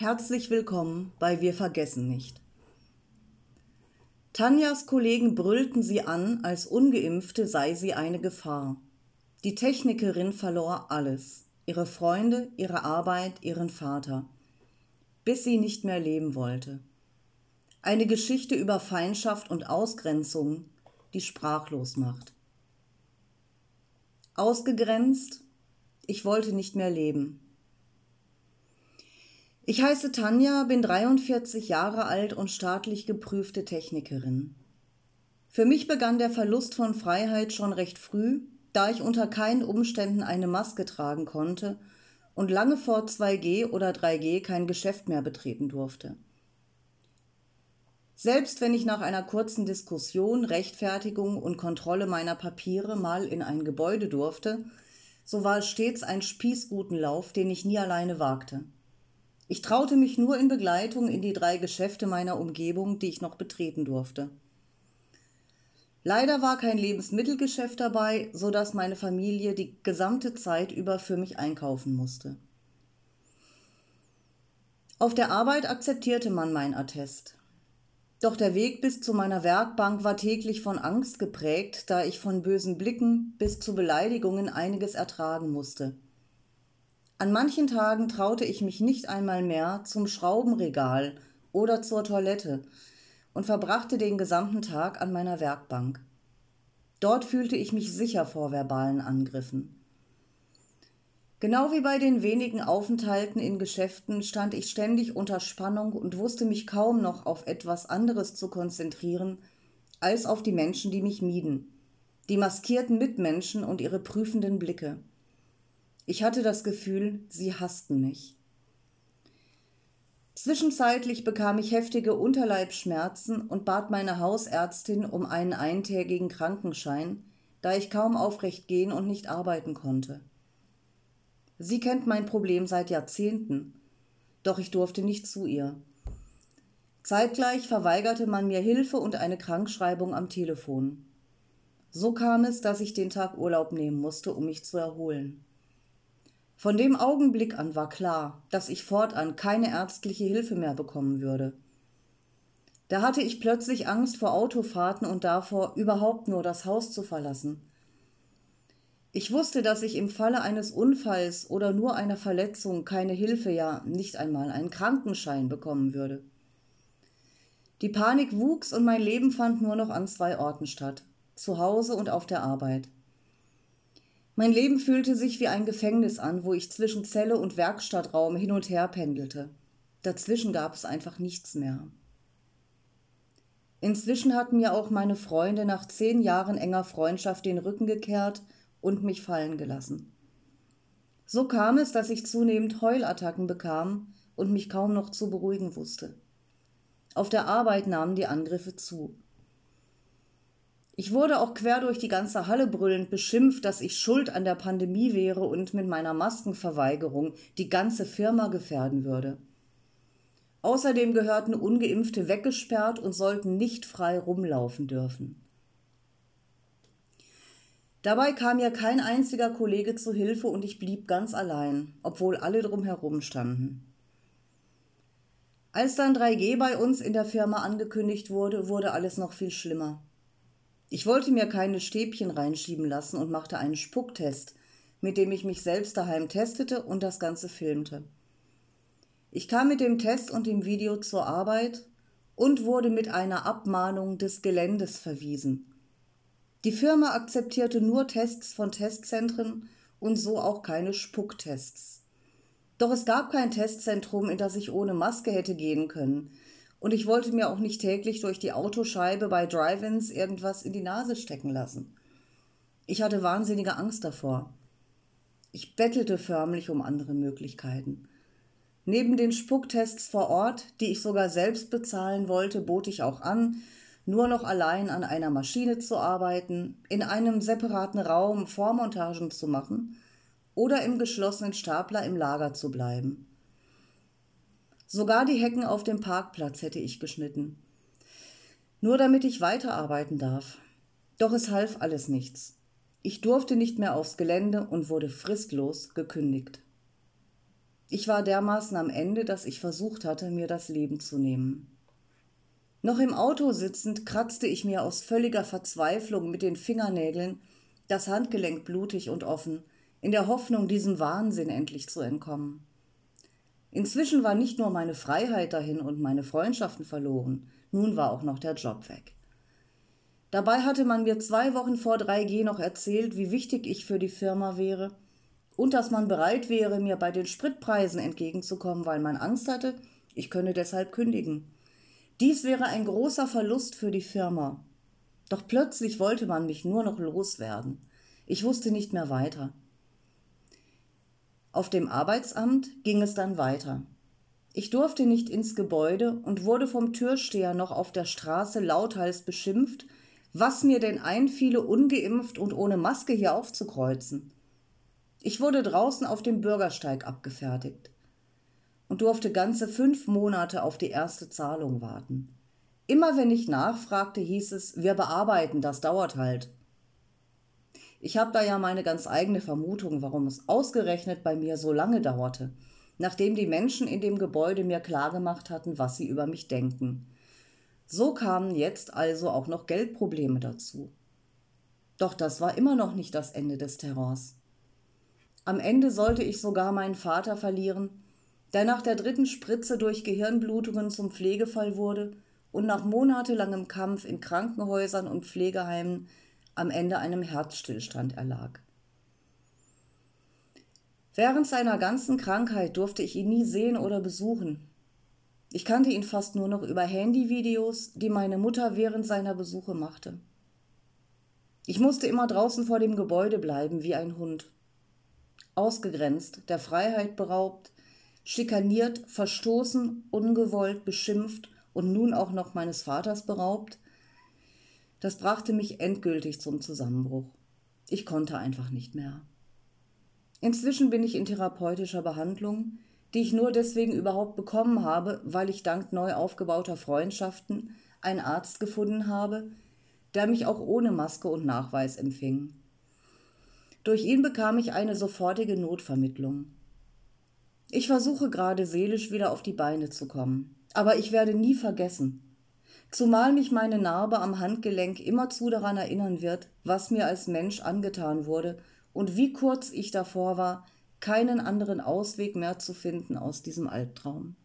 Herzlich willkommen bei Wir vergessen nicht. Tanjas Kollegen brüllten sie an, als ungeimpfte sei sie eine Gefahr. Die Technikerin verlor alles, ihre Freunde, ihre Arbeit, ihren Vater, bis sie nicht mehr leben wollte. Eine Geschichte über Feindschaft und Ausgrenzung, die sprachlos macht. Ausgegrenzt, ich wollte nicht mehr leben. Ich heiße Tanja, bin 43 Jahre alt und staatlich geprüfte Technikerin. Für mich begann der Verlust von Freiheit schon recht früh, da ich unter keinen Umständen eine Maske tragen konnte und lange vor 2G oder 3G kein Geschäft mehr betreten durfte. Selbst wenn ich nach einer kurzen Diskussion, Rechtfertigung und Kontrolle meiner Papiere mal in ein Gebäude durfte, so war es stets ein Spießgutenlauf, den ich nie alleine wagte. Ich traute mich nur in Begleitung in die drei Geschäfte meiner Umgebung, die ich noch betreten durfte. Leider war kein Lebensmittelgeschäft dabei, so dass meine Familie die gesamte Zeit über für mich einkaufen musste. Auf der Arbeit akzeptierte man mein Attest. Doch der Weg bis zu meiner Werkbank war täglich von Angst geprägt, da ich von bösen Blicken bis zu Beleidigungen einiges ertragen musste. An manchen Tagen traute ich mich nicht einmal mehr zum Schraubenregal oder zur Toilette und verbrachte den gesamten Tag an meiner Werkbank. Dort fühlte ich mich sicher vor verbalen Angriffen. Genau wie bei den wenigen Aufenthalten in Geschäften stand ich ständig unter Spannung und wusste mich kaum noch auf etwas anderes zu konzentrieren, als auf die Menschen, die mich mieden, die maskierten Mitmenschen und ihre prüfenden Blicke. Ich hatte das Gefühl, sie hassten mich. Zwischenzeitlich bekam ich heftige Unterleibschmerzen und bat meine Hausärztin um einen eintägigen Krankenschein, da ich kaum aufrecht gehen und nicht arbeiten konnte. Sie kennt mein Problem seit Jahrzehnten, doch ich durfte nicht zu ihr. Zeitgleich verweigerte man mir Hilfe und eine Krankschreibung am Telefon. So kam es, dass ich den Tag Urlaub nehmen musste, um mich zu erholen. Von dem Augenblick an war klar, dass ich fortan keine ärztliche Hilfe mehr bekommen würde. Da hatte ich plötzlich Angst vor Autofahrten und davor, überhaupt nur das Haus zu verlassen. Ich wusste, dass ich im Falle eines Unfalls oder nur einer Verletzung keine Hilfe, ja nicht einmal einen Krankenschein bekommen würde. Die Panik wuchs und mein Leben fand nur noch an zwei Orten statt, zu Hause und auf der Arbeit. Mein Leben fühlte sich wie ein Gefängnis an, wo ich zwischen Zelle und Werkstattraum hin und her pendelte. Dazwischen gab es einfach nichts mehr. Inzwischen hatten mir auch meine Freunde nach zehn Jahren enger Freundschaft den Rücken gekehrt und mich fallen gelassen. So kam es, dass ich zunehmend Heulattacken bekam und mich kaum noch zu beruhigen wusste. Auf der Arbeit nahmen die Angriffe zu. Ich wurde auch quer durch die ganze Halle brüllend beschimpft, dass ich schuld an der Pandemie wäre und mit meiner Maskenverweigerung die ganze Firma gefährden würde. Außerdem gehörten ungeimpfte weggesperrt und sollten nicht frei rumlaufen dürfen. Dabei kam mir kein einziger Kollege zu Hilfe und ich blieb ganz allein, obwohl alle drumherum standen. Als dann 3G bei uns in der Firma angekündigt wurde, wurde alles noch viel schlimmer. Ich wollte mir keine Stäbchen reinschieben lassen und machte einen Spucktest, mit dem ich mich selbst daheim testete und das Ganze filmte. Ich kam mit dem Test und dem Video zur Arbeit und wurde mit einer Abmahnung des Geländes verwiesen. Die Firma akzeptierte nur Tests von Testzentren und so auch keine Spucktests. Doch es gab kein Testzentrum, in das ich ohne Maske hätte gehen können. Und ich wollte mir auch nicht täglich durch die Autoscheibe bei Drive-ins irgendwas in die Nase stecken lassen. Ich hatte wahnsinnige Angst davor. Ich bettelte förmlich um andere Möglichkeiten. Neben den Spucktests vor Ort, die ich sogar selbst bezahlen wollte, bot ich auch an, nur noch allein an einer Maschine zu arbeiten, in einem separaten Raum Vormontagen zu machen oder im geschlossenen Stapler im Lager zu bleiben. Sogar die Hecken auf dem Parkplatz hätte ich geschnitten. Nur damit ich weiterarbeiten darf. Doch es half alles nichts. Ich durfte nicht mehr aufs Gelände und wurde fristlos gekündigt. Ich war dermaßen am Ende, dass ich versucht hatte, mir das Leben zu nehmen. Noch im Auto sitzend kratzte ich mir aus völliger Verzweiflung mit den Fingernägeln das Handgelenk blutig und offen, in der Hoffnung, diesem Wahnsinn endlich zu entkommen. Inzwischen war nicht nur meine Freiheit dahin und meine Freundschaften verloren, nun war auch noch der Job weg. Dabei hatte man mir zwei Wochen vor 3G noch erzählt, wie wichtig ich für die Firma wäre und dass man bereit wäre, mir bei den Spritpreisen entgegenzukommen, weil man Angst hatte, ich könne deshalb kündigen. Dies wäre ein großer Verlust für die Firma. Doch plötzlich wollte man mich nur noch loswerden. Ich wusste nicht mehr weiter. Auf dem Arbeitsamt ging es dann weiter. Ich durfte nicht ins Gebäude und wurde vom Türsteher noch auf der Straße lauthals beschimpft, was mir denn einfiele, ungeimpft und ohne Maske hier aufzukreuzen. Ich wurde draußen auf dem Bürgersteig abgefertigt und durfte ganze fünf Monate auf die erste Zahlung warten. Immer wenn ich nachfragte, hieß es, wir bearbeiten, das dauert halt. Ich habe da ja meine ganz eigene Vermutung, warum es ausgerechnet bei mir so lange dauerte, nachdem die Menschen in dem Gebäude mir klargemacht hatten, was sie über mich denken. So kamen jetzt also auch noch Geldprobleme dazu. Doch das war immer noch nicht das Ende des Terrors. Am Ende sollte ich sogar meinen Vater verlieren, der nach der dritten Spritze durch Gehirnblutungen zum Pflegefall wurde und nach monatelangem Kampf in Krankenhäusern und Pflegeheimen am Ende einem Herzstillstand erlag. Während seiner ganzen Krankheit durfte ich ihn nie sehen oder besuchen. Ich kannte ihn fast nur noch über Handyvideos, die meine Mutter während seiner Besuche machte. Ich musste immer draußen vor dem Gebäude bleiben wie ein Hund. Ausgegrenzt, der Freiheit beraubt, schikaniert, verstoßen, ungewollt, beschimpft und nun auch noch meines Vaters beraubt, das brachte mich endgültig zum Zusammenbruch. Ich konnte einfach nicht mehr. Inzwischen bin ich in therapeutischer Behandlung, die ich nur deswegen überhaupt bekommen habe, weil ich dank neu aufgebauter Freundschaften einen Arzt gefunden habe, der mich auch ohne Maske und Nachweis empfing. Durch ihn bekam ich eine sofortige Notvermittlung. Ich versuche gerade seelisch wieder auf die Beine zu kommen, aber ich werde nie vergessen, zumal mich meine Narbe am Handgelenk immerzu daran erinnern wird, was mir als Mensch angetan wurde und wie kurz ich davor war, keinen anderen Ausweg mehr zu finden aus diesem Albtraum.